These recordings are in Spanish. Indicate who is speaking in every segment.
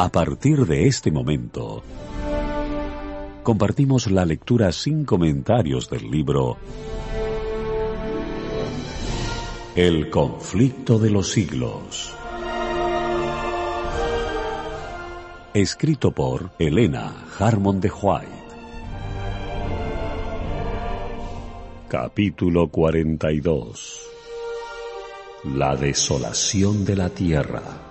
Speaker 1: A partir de este momento, compartimos la lectura sin comentarios del libro El conflicto de los siglos. Escrito por Elena Harmon de White. Capítulo 42 La desolación de la tierra.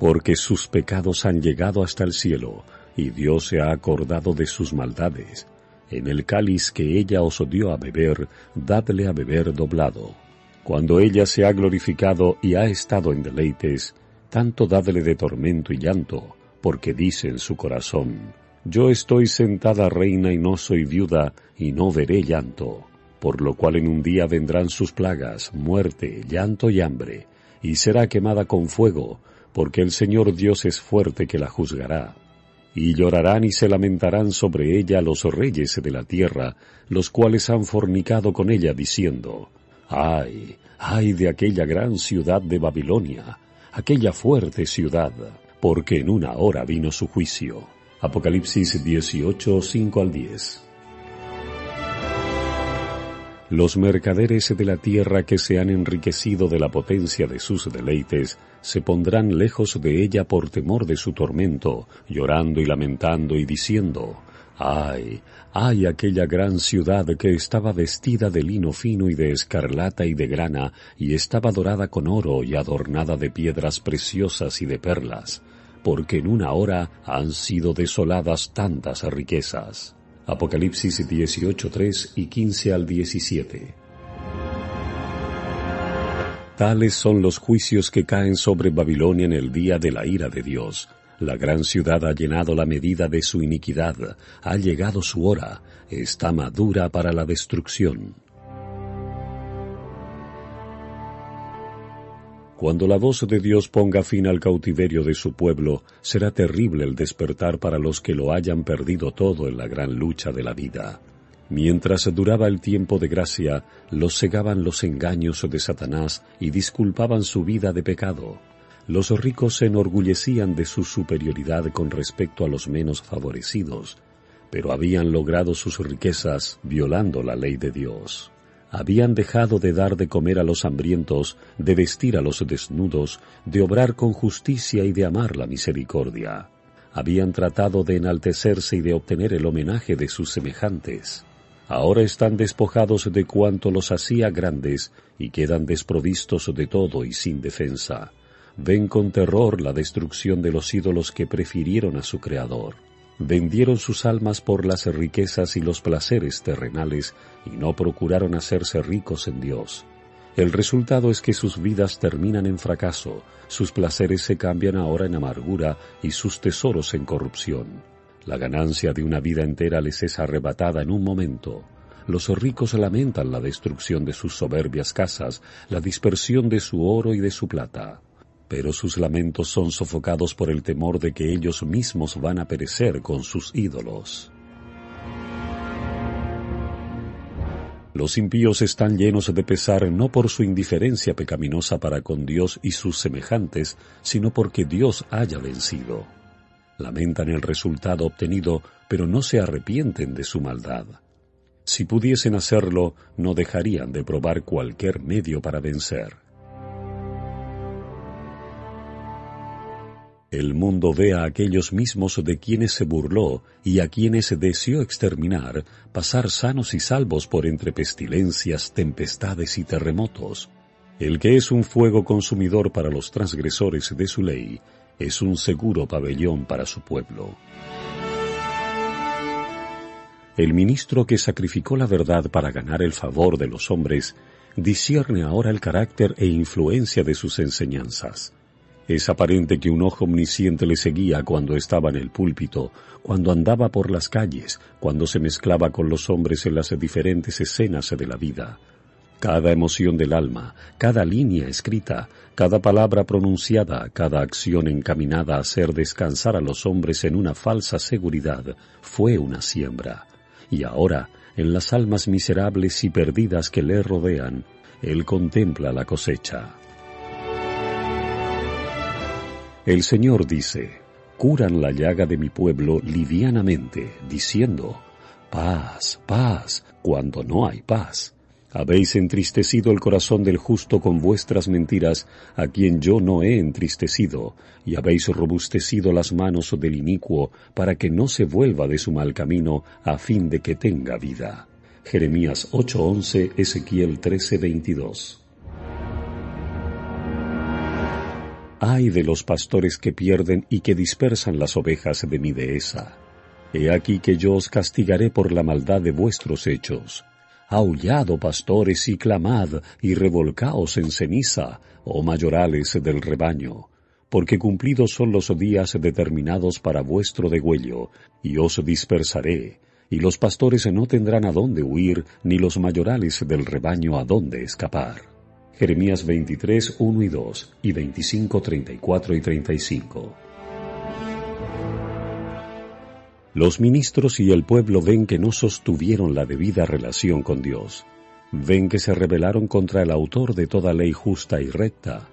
Speaker 1: Porque sus pecados han llegado hasta el cielo, y Dios se ha acordado de sus maldades. En el cáliz que ella os dio a beber, dadle a beber doblado. Cuando ella se ha glorificado y ha estado en deleites, tanto dadle de tormento y llanto, porque dice en su corazón, Yo estoy sentada reina y no soy viuda, y no veré llanto, por lo cual en un día vendrán sus plagas, muerte, llanto y hambre, y será quemada con fuego, porque el Señor Dios es fuerte que la juzgará. Y llorarán y se lamentarán sobre ella los reyes de la tierra, los cuales han fornicado con ella, diciendo, Ay, ay de aquella gran ciudad de Babilonia, aquella fuerte ciudad, porque en una hora vino su juicio. Apocalipsis 18, 5 al 10. Los mercaderes de la tierra que se han enriquecido de la potencia de sus deleites, se pondrán lejos de ella por temor de su tormento, llorando y lamentando y diciendo, Ay, ay aquella gran ciudad que estaba vestida de lino fino y de escarlata y de grana, y estaba dorada con oro y adornada de piedras preciosas y de perlas, porque en una hora han sido desoladas tantas riquezas. Apocalipsis 18.3 y 15 al 17. Tales son los juicios que caen sobre Babilonia en el día de la ira de Dios. La gran ciudad ha llenado la medida de su iniquidad, ha llegado su hora, está madura para la destrucción. Cuando la voz de Dios ponga fin al cautiverio de su pueblo, será terrible el despertar para los que lo hayan perdido todo en la gran lucha de la vida. Mientras duraba el tiempo de gracia, los cegaban los engaños de Satanás y disculpaban su vida de pecado. Los ricos se enorgullecían de su superioridad con respecto a los menos favorecidos, pero habían logrado sus riquezas violando la ley de Dios habían dejado de dar de comer a los hambrientos, de vestir a los desnudos, de obrar con justicia y de amar la misericordia. Habían tratado de enaltecerse y de obtener el homenaje de sus semejantes. Ahora están despojados de cuanto los hacía grandes y quedan desprovistos de todo y sin defensa. Ven con terror la destrucción de los ídolos que prefirieron a su Creador vendieron sus almas por las riquezas y los placeres terrenales y no procuraron hacerse ricos en Dios. El resultado es que sus vidas terminan en fracaso, sus placeres se cambian ahora en amargura y sus tesoros en corrupción. La ganancia de una vida entera les es arrebatada en un momento. Los ricos lamentan la destrucción de sus soberbias casas, la dispersión de su oro y de su plata pero sus lamentos son sofocados por el temor de que ellos mismos van a perecer con sus ídolos. Los impíos están llenos de pesar no por su indiferencia pecaminosa para con Dios y sus semejantes, sino porque Dios haya vencido. Lamentan el resultado obtenido, pero no se arrepienten de su maldad. Si pudiesen hacerlo, no dejarían de probar cualquier medio para vencer. El mundo ve a aquellos mismos de quienes se burló y a quienes deseó exterminar pasar sanos y salvos por entre pestilencias, tempestades y terremotos. El que es un fuego consumidor para los transgresores de su ley, es un seguro pabellón para su pueblo. El ministro que sacrificó la verdad para ganar el favor de los hombres, discierne ahora el carácter e influencia de sus enseñanzas Es aparente que un ojo omnisciente le seguía cuando estaba en el púlpito, cuando andaba por las calles, cuando se mezclaba con los hombres en las diferentes escenas de la vida. Cada emoción del alma, cada línea escrita, cada palabra pronunciada, cada acción encaminada a hacer descansar a los hombres en una falsa seguridad, fue una siembra. Y ahora, en las almas miserables y perdidas que le rodean, Él contempla la cosecha. El Señor dice, curan la llaga de mi pueblo livianamente, diciendo, paz, paz, cuando no hay paz. Habéis entristecido el corazón del justo con vuestras mentiras, a quien yo no he entristecido, y habéis robustecido las manos del inicuo, para que no se vuelva de su mal camino, a fin de que tenga vida. Jeremías 8:11, Ezequiel 13:22. Ay de los pastores que pierden y que dispersan las ovejas de mi dehesa. He aquí que yo os castigaré por la maldad de vuestros hechos. Aullado, pastores, y clamad, y revolcaos en ceniza, oh mayorales del rebaño, porque cumplidos son los días determinados para vuestro degüello, y os dispersaré, y los pastores no tendrán a dónde huir, ni los mayorales del rebaño a dónde escapar. Jeremías 23, 1 y 2 y 25, 34 y 35. Los ministros y el pueblo ven que no sostuvieron la debida relación con Dios. Ven que se rebelaron contra el autor de toda ley justa y recta.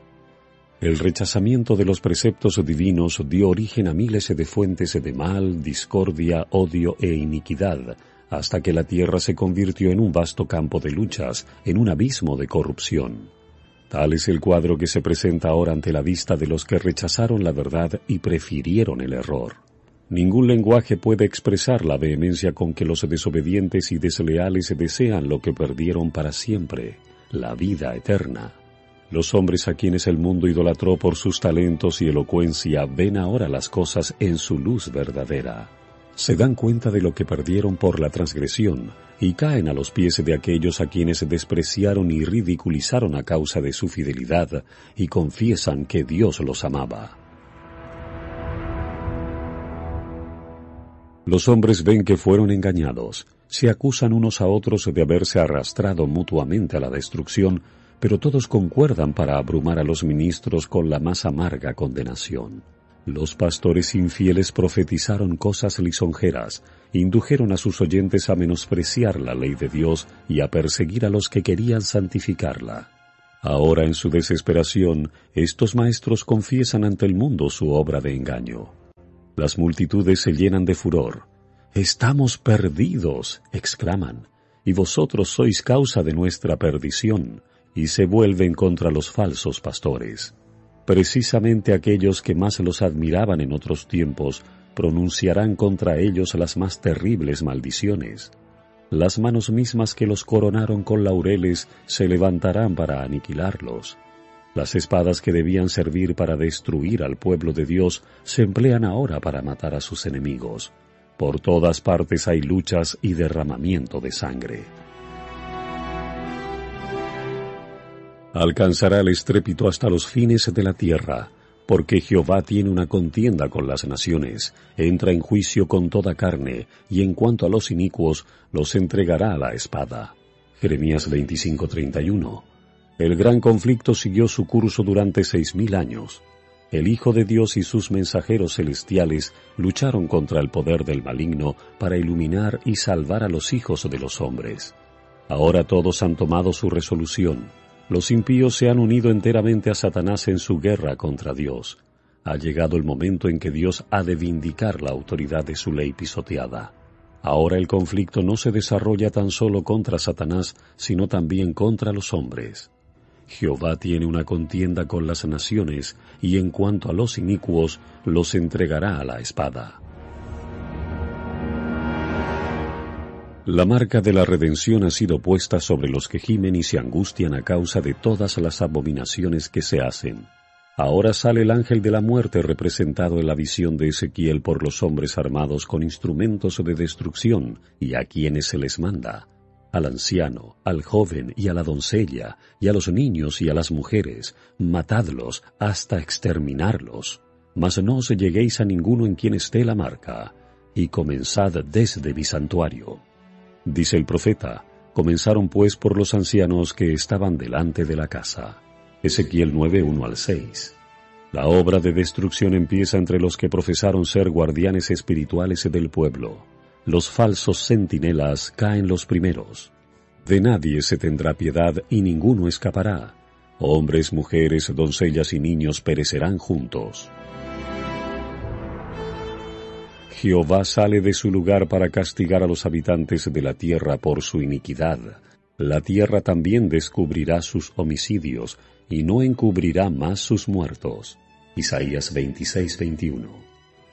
Speaker 1: El rechazamiento de los preceptos divinos dio origen a miles de fuentes de mal, discordia, odio e iniquidad, hasta que la tierra se convirtió en un vasto campo de luchas, en un abismo de corrupción. Tal es el cuadro que se presenta ahora ante la vista de los que rechazaron la verdad y prefirieron el error. Ningún lenguaje puede expresar la vehemencia con que los desobedientes y desleales desean lo que perdieron para siempre, la vida eterna. Los hombres a quienes el mundo idolatró por sus talentos y elocuencia ven ahora las cosas en su luz verdadera se dan cuenta de lo que perdieron por la transgresión y caen a los pies de aquellos a quienes despreciaron y ridiculizaron a causa de su fidelidad y confiesan que Dios los amaba. Los hombres ven que fueron engañados, se acusan unos a otros de haberse arrastrado mutuamente a la destrucción, pero todos concuerdan para abrumar a los ministros con la más amarga condenación. Los pastores infieles profetizaron cosas lisonjeras, indujeron a sus oyentes a menospreciar la ley de Dios y a perseguir a los que querían santificarla. Ahora en su desesperación, estos maestros confiesan ante el mundo su obra de engaño. Las multitudes se llenan de furor. Estamos perdidos, exclaman, y vosotros sois causa de nuestra perdición, y se vuelven contra los falsos pastores. Precisamente aquellos que más los admiraban en otros tiempos pronunciarán contra ellos las más terribles maldiciones. Las manos mismas que los coronaron con laureles se levantarán para aniquilarlos. Las espadas que debían servir para destruir al pueblo de Dios se emplean ahora para matar a sus enemigos. Por todas partes hay luchas y derramamiento de sangre. Alcanzará el estrépito hasta los fines de la tierra, porque Jehová tiene una contienda con las naciones, entra en juicio con toda carne, y en cuanto a los inicuos, los entregará a la espada. Jeremías 25:31. El gran conflicto siguió su curso durante seis mil años. El Hijo de Dios y sus mensajeros celestiales lucharon contra el poder del maligno para iluminar y salvar a los hijos de los hombres. Ahora todos han tomado su resolución los impíos se han unido enteramente a Satanás en su guerra contra Dios. Ha llegado el momento en que Dios ha de vindicar la autoridad de su ley pisoteada. Ahora el conflicto no se desarrolla tan solo contra Satanás, sino también contra los hombres. Jehová tiene una contienda con las naciones, y en cuanto a los inicuos, los entregará a la espada. La marca de la redención ha sido puesta sobre los que gimen y se angustian a causa de todas las abominaciones que se hacen. Ahora sale el ángel de la muerte representado en la visión de Ezequiel por los hombres armados con instrumentos de destrucción y a quienes se les manda. al anciano, al joven y a la doncella, y a los niños y a las mujeres, matadlos hasta exterminarlos. Mas no os lleguéis a ninguno en quien esté la marca, y comenzad desde mi santuario. Dice el profeta, comenzaron pues por los ancianos que estaban delante de la casa. Ezequiel 9, 1 al 6. La obra de destrucción empieza entre los que profesaron ser guardianes espirituales del pueblo. Los falsos centinelas caen los primeros. De nadie se tendrá piedad y ninguno escapará. Hombres, mujeres, doncellas y niños perecerán juntos. Jehová sale de su lugar para castigar a los habitantes de la tierra por su iniquidad. La tierra también descubrirá sus homicidios y no encubrirá más sus muertos. Isaías 26-21.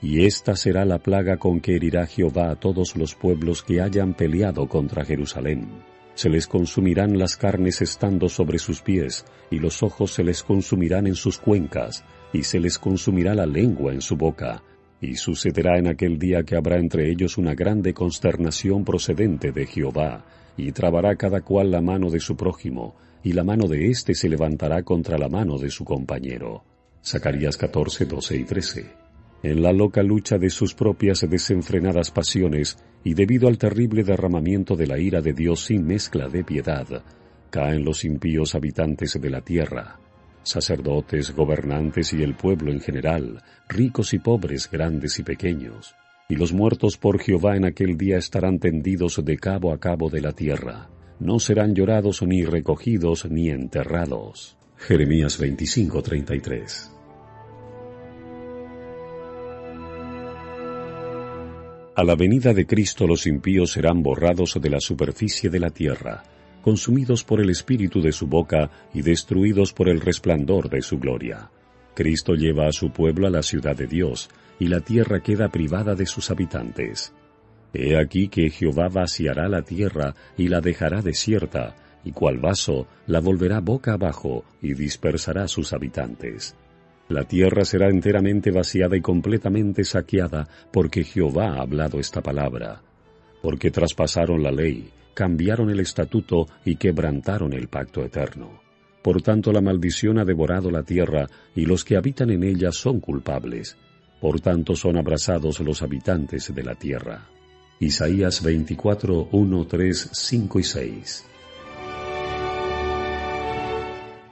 Speaker 1: Y esta será la plaga con que herirá Jehová a todos los pueblos que hayan peleado contra Jerusalén. Se les consumirán las carnes estando sobre sus pies, y los ojos se les consumirán en sus cuencas, y se les consumirá la lengua en su boca, y sucederá en aquel día que habrá entre ellos una grande consternación procedente de Jehová, y trabará cada cual la mano de su prójimo, y la mano de éste se levantará contra la mano de su compañero. Zacarías 14, 12 y 13. En la loca lucha de sus propias desenfrenadas pasiones y debido al terrible derramamiento de la ira de Dios sin mezcla de piedad, caen los impíos habitantes de la tierra, sacerdotes, gobernantes y el pueblo en general, ricos y pobres, grandes y pequeños, y los muertos por Jehová en aquel día estarán tendidos de cabo a cabo de la tierra, no serán llorados ni recogidos ni enterrados. Jeremías 25:33 A la venida de Cristo los impíos serán borrados de la superficie de la tierra, consumidos por el espíritu de su boca y destruidos por el resplandor de su gloria. Cristo lleva a su pueblo a la ciudad de Dios, y la tierra queda privada de sus habitantes. He aquí que Jehová vaciará la tierra y la dejará desierta, y cual vaso la volverá boca abajo y dispersará sus habitantes. La tierra será enteramente vaciada y completamente saqueada, porque Jehová ha hablado esta palabra. Porque traspasaron la ley, cambiaron el estatuto y quebrantaron el pacto eterno. Por tanto la maldición ha devorado la tierra, y los que habitan en ella son culpables. Por tanto son abrasados los habitantes de la tierra. Isaías 24, 1, 3, 5 y 6.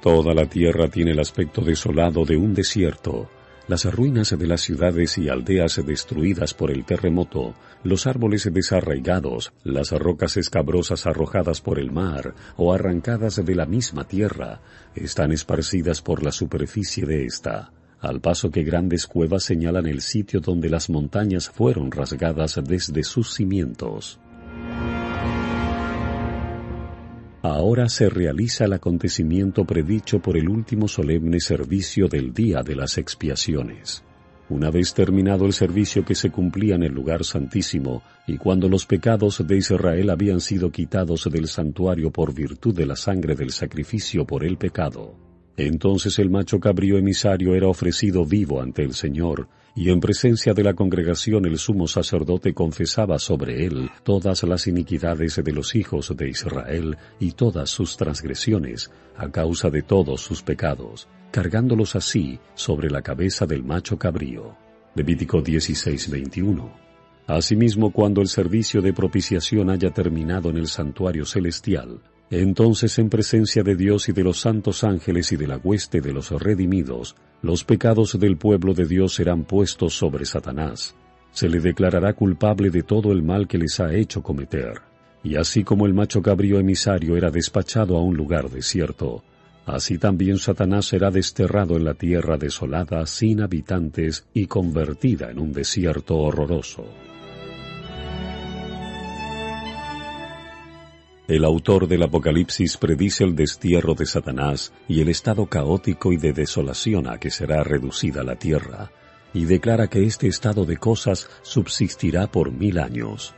Speaker 1: Toda la tierra tiene el aspecto desolado de un desierto, las ruinas de las ciudades y aldeas destruidas por el terremoto, los árboles desarraigados, las rocas escabrosas arrojadas por el mar o arrancadas de la misma tierra, están esparcidas por la superficie de ésta, al paso que grandes cuevas señalan el sitio donde las montañas fueron rasgadas desde sus cimientos. Ahora se realiza el acontecimiento predicho por el último solemne servicio del día de las expiaciones. Una vez terminado el servicio que se cumplía en el lugar santísimo, y cuando los pecados de Israel habían sido quitados del santuario por virtud de la sangre del sacrificio por el pecado, entonces el macho cabrío emisario era ofrecido vivo ante el Señor, y en presencia de la congregación el sumo sacerdote confesaba sobre él todas las iniquidades de los hijos de Israel y todas sus transgresiones, a causa de todos sus pecados, cargándolos así sobre la cabeza del macho cabrío. Levítico 16:21. Asimismo, cuando el servicio de propiciación haya terminado en el santuario celestial, entonces en presencia de Dios y de los santos ángeles y de la hueste de los redimidos, los pecados del pueblo de Dios serán puestos sobre Satanás. Se le declarará culpable de todo el mal que les ha hecho cometer. Y así como el macho cabrío emisario era despachado a un lugar desierto, así también Satanás será desterrado en la tierra desolada, sin habitantes y convertida en un desierto horroroso. El autor del Apocalipsis predice el destierro de Satanás y el estado caótico y de desolación a que será reducida la tierra, y declara que este estado de cosas subsistirá por mil años.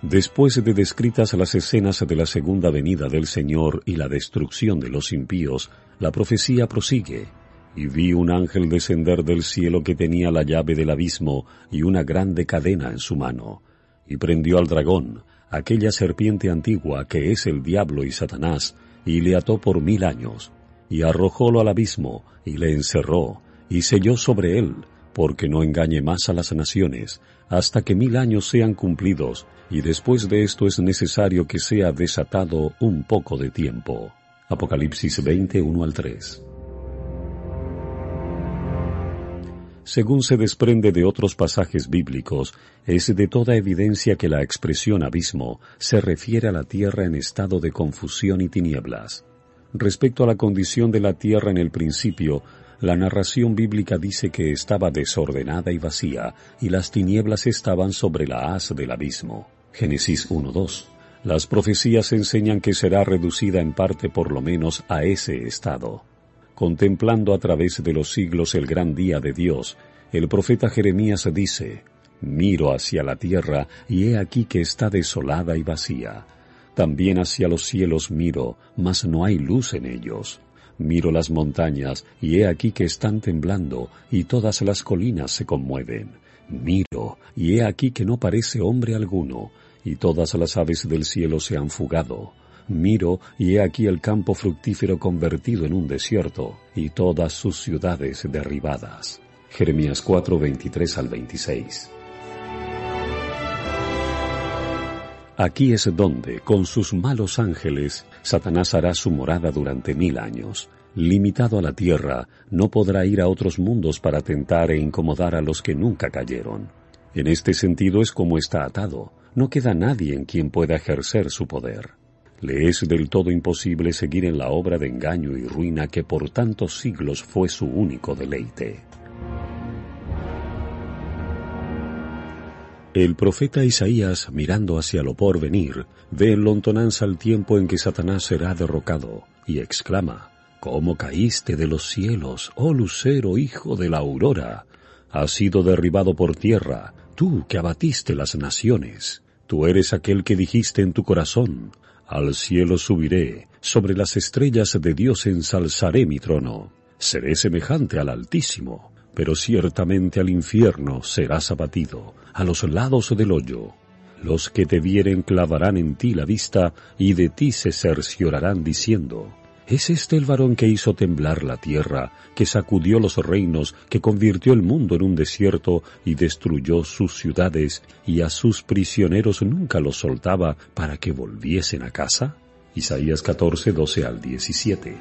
Speaker 1: Después de descritas las escenas de la segunda venida del Señor y la destrucción de los impíos, la profecía prosigue. Y vi un ángel descender del cielo que tenía la llave del abismo y una grande cadena en su mano, y prendió al dragón, aquella serpiente antigua que es el diablo y Satanás, y le ató por mil años, y arrojólo al abismo, y le encerró, y selló sobre él, porque no engañe más a las naciones, hasta que mil años sean cumplidos, y después de esto es necesario que sea desatado un poco de tiempo. Apocalipsis 20, al 3. Según se desprende de otros pasajes bíblicos, es de toda evidencia que la expresión abismo se refiere a la tierra en estado de confusión y tinieblas. Respecto a la condición de la tierra en el principio, la narración bíblica dice que estaba desordenada y vacía, y las tinieblas estaban sobre la haz del abismo. Génesis 1.2. Las profecías enseñan que será reducida en parte por lo menos a ese estado. Contemplando a través de los siglos el gran día de Dios, el profeta Jeremías dice, Miro hacia la tierra y he aquí que está desolada y vacía. También hacia los cielos miro, mas no hay luz en ellos. Miro las montañas y he aquí que están temblando y todas las colinas se conmueven. Miro y he aquí que no parece hombre alguno y todas las aves del cielo se han fugado Miro y he aquí el campo fructífero convertido en un desierto, y todas sus ciudades derribadas. Jeremías 4, 23 al 26. Aquí es donde, con sus malos ángeles, Satanás hará su morada durante mil años. Limitado a la tierra, no podrá ir a otros mundos para tentar e incomodar a los que nunca cayeron. En este sentido es como está atado. No queda nadie en quien pueda ejercer su poder le es del todo imposible seguir en la obra de engaño y ruina que por tantos siglos fue su único deleite. El profeta Isaías, mirando hacia lo porvenir, ve en lontonanza el tiempo en que Satanás será derrocado, y exclama, ¿Cómo caíste de los cielos, oh lucero, hijo de la aurora? Has sido derribado por tierra, tú que abatiste las naciones. Tú eres aquel que dijiste en tu corazón, al cielo subiré, sobre las estrellas de Dios ensalzaré mi trono. Seré semejante al Altísimo, pero ciertamente al infierno serás abatido, a los lados del hoyo. Los que te vieren clavarán en ti la vista, y de ti se cerciorarán diciendo, ¿Es este el varón que hizo temblar la tierra, que sacudió los reinos, que convirtió el mundo en un desierto y destruyó sus ciudades, y a sus prisioneros nunca los soltaba para que volviesen a casa? Isaías 14, 12 al 17.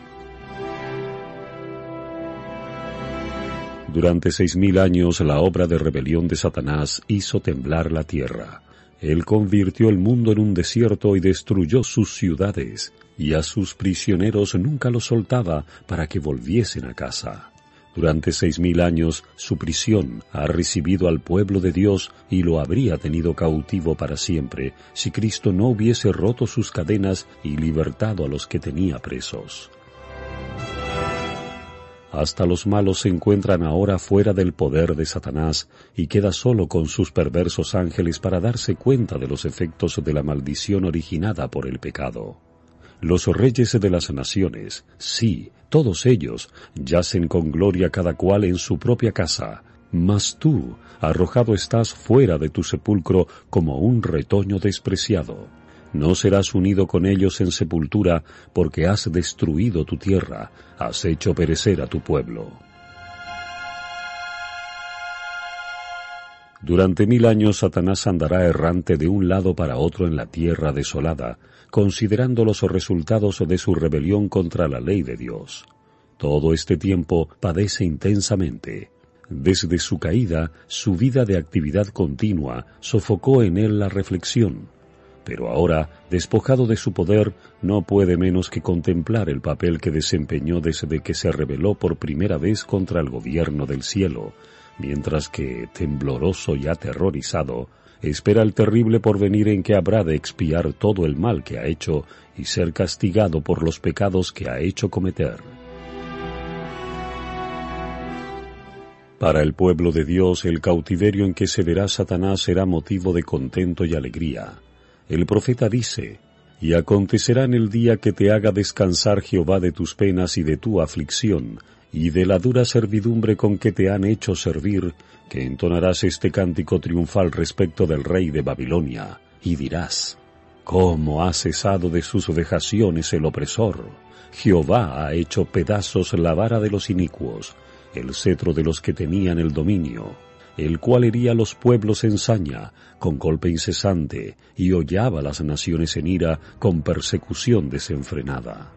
Speaker 1: Durante seis mil años la obra de rebelión de Satanás hizo temblar la tierra. Él convirtió el mundo en un desierto y destruyó sus ciudades y a sus prisioneros nunca los soltaba para que volviesen a casa. Durante seis mil años su prisión ha recibido al pueblo de Dios y lo habría tenido cautivo para siempre si Cristo no hubiese roto sus cadenas y libertado a los que tenía presos. Hasta los malos se encuentran ahora fuera del poder de Satanás y queda solo con sus perversos ángeles para darse cuenta de los efectos de la maldición originada por el pecado. Los reyes de las naciones, sí, todos ellos, yacen con gloria cada cual en su propia casa, mas tú, arrojado estás fuera de tu sepulcro como un retoño despreciado. No serás unido con ellos en sepultura, porque has destruido tu tierra, has hecho perecer a tu pueblo. Durante mil años Satanás andará errante de un lado para otro en la tierra desolada, considerando los resultados de su rebelión contra la ley de Dios. Todo este tiempo padece intensamente. Desde su caída, su vida de actividad continua sofocó en él la reflexión. Pero ahora, despojado de su poder, no puede menos que contemplar el papel que desempeñó desde que se rebeló por primera vez contra el gobierno del cielo, mientras que, tembloroso y aterrorizado, espera el terrible porvenir en que habrá de expiar todo el mal que ha hecho y ser castigado por los pecados que ha hecho cometer. Para el pueblo de Dios el cautiverio en que se verá Satanás será motivo de contento y alegría. El profeta dice, Y acontecerá en el día que te haga descansar Jehová de tus penas y de tu aflicción, y de la dura servidumbre con que te han hecho servir, que entonarás este cántico triunfal respecto del rey de Babilonia, y dirás, ¿Cómo ha cesado de sus vejaciones el opresor? Jehová ha hecho pedazos la vara de los inicuos, el cetro de los que tenían el dominio, el cual hería los pueblos en saña, con golpe incesante, y hollaba las naciones en ira con persecución desenfrenada.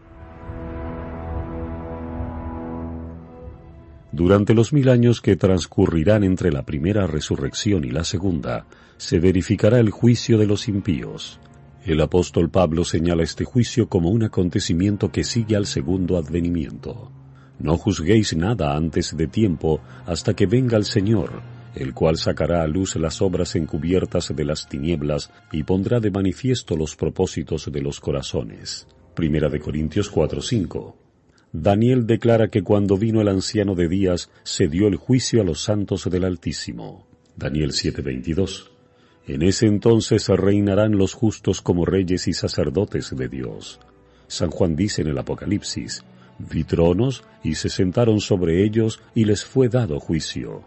Speaker 1: Durante los mil años que transcurrirán entre la primera resurrección y la segunda, se verificará el juicio de los impíos. El apóstol Pablo señala este juicio como un acontecimiento que sigue al segundo advenimiento. No juzguéis nada antes de tiempo hasta que venga el Señor, el cual sacará a luz las obras encubiertas de las tinieblas y pondrá de manifiesto los propósitos de los corazones. Primera de Corintios 4:5. Daniel declara que cuando vino el anciano de días se dio el juicio a los santos del Altísimo. Daniel 7:22. En ese entonces reinarán los justos como reyes y sacerdotes de Dios. San Juan dice en el Apocalipsis, vi tronos y se sentaron sobre ellos y les fue dado juicio.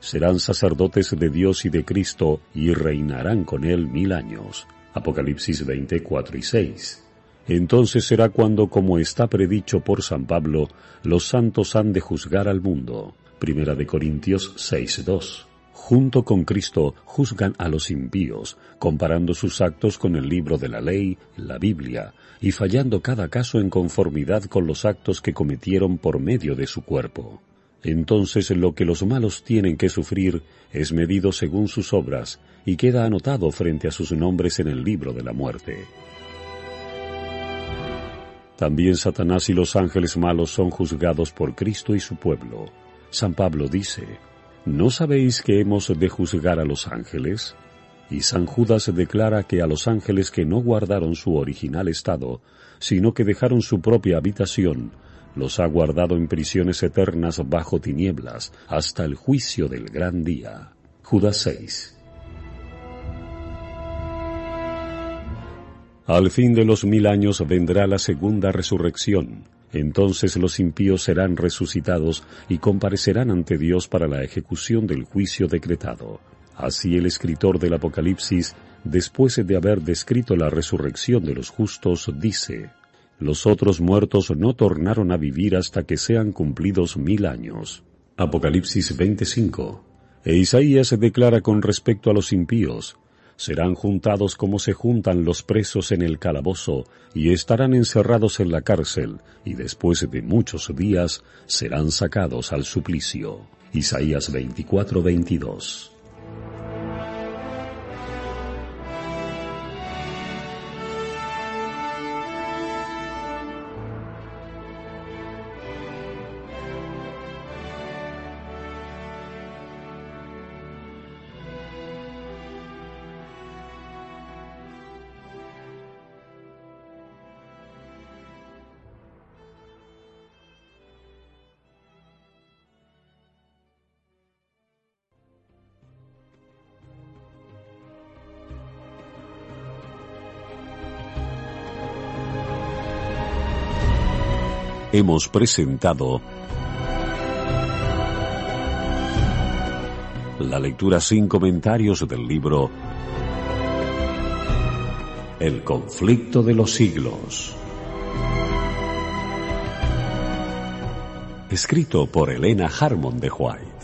Speaker 1: Serán sacerdotes de Dios y de Cristo y reinarán con él mil años. Apocalipsis 24 y 6. Entonces será cuando, como está predicho por San Pablo, los santos han de juzgar al mundo. Primera de Corintios 6.2. Junto con Cristo juzgan a los impíos, comparando sus actos con el libro de la ley, la Biblia, y fallando cada caso en conformidad con los actos que cometieron por medio de su cuerpo. Entonces lo que los malos tienen que sufrir es medido según sus obras, y queda anotado frente a sus nombres en el libro de la muerte. También Satanás y los ángeles malos son juzgados por Cristo y su pueblo. San Pablo dice, ¿no sabéis que hemos de juzgar a los ángeles? Y San Judas declara que a los ángeles que no guardaron su original estado, sino que dejaron su propia habitación, los ha guardado en prisiones eternas bajo tinieblas, hasta el juicio del gran día. Judas 6 Al fin de los mil años vendrá la segunda resurrección. Entonces los impíos serán resucitados y comparecerán ante Dios para la ejecución del juicio decretado. Así el escritor del Apocalipsis, después de haber descrito la resurrección de los justos, dice, Los otros muertos no tornaron a vivir hasta que sean cumplidos mil años. Apocalipsis 25. E Isaías declara con respecto a los impíos, serán juntados como se juntan los presos en el calabozo, y estarán encerrados en la cárcel, y después de muchos días serán sacados al suplicio. Isaías 24-22 hemos presentado la lectura sin comentarios del libro El conflicto de los siglos. Escrito por Elena Harmon de White.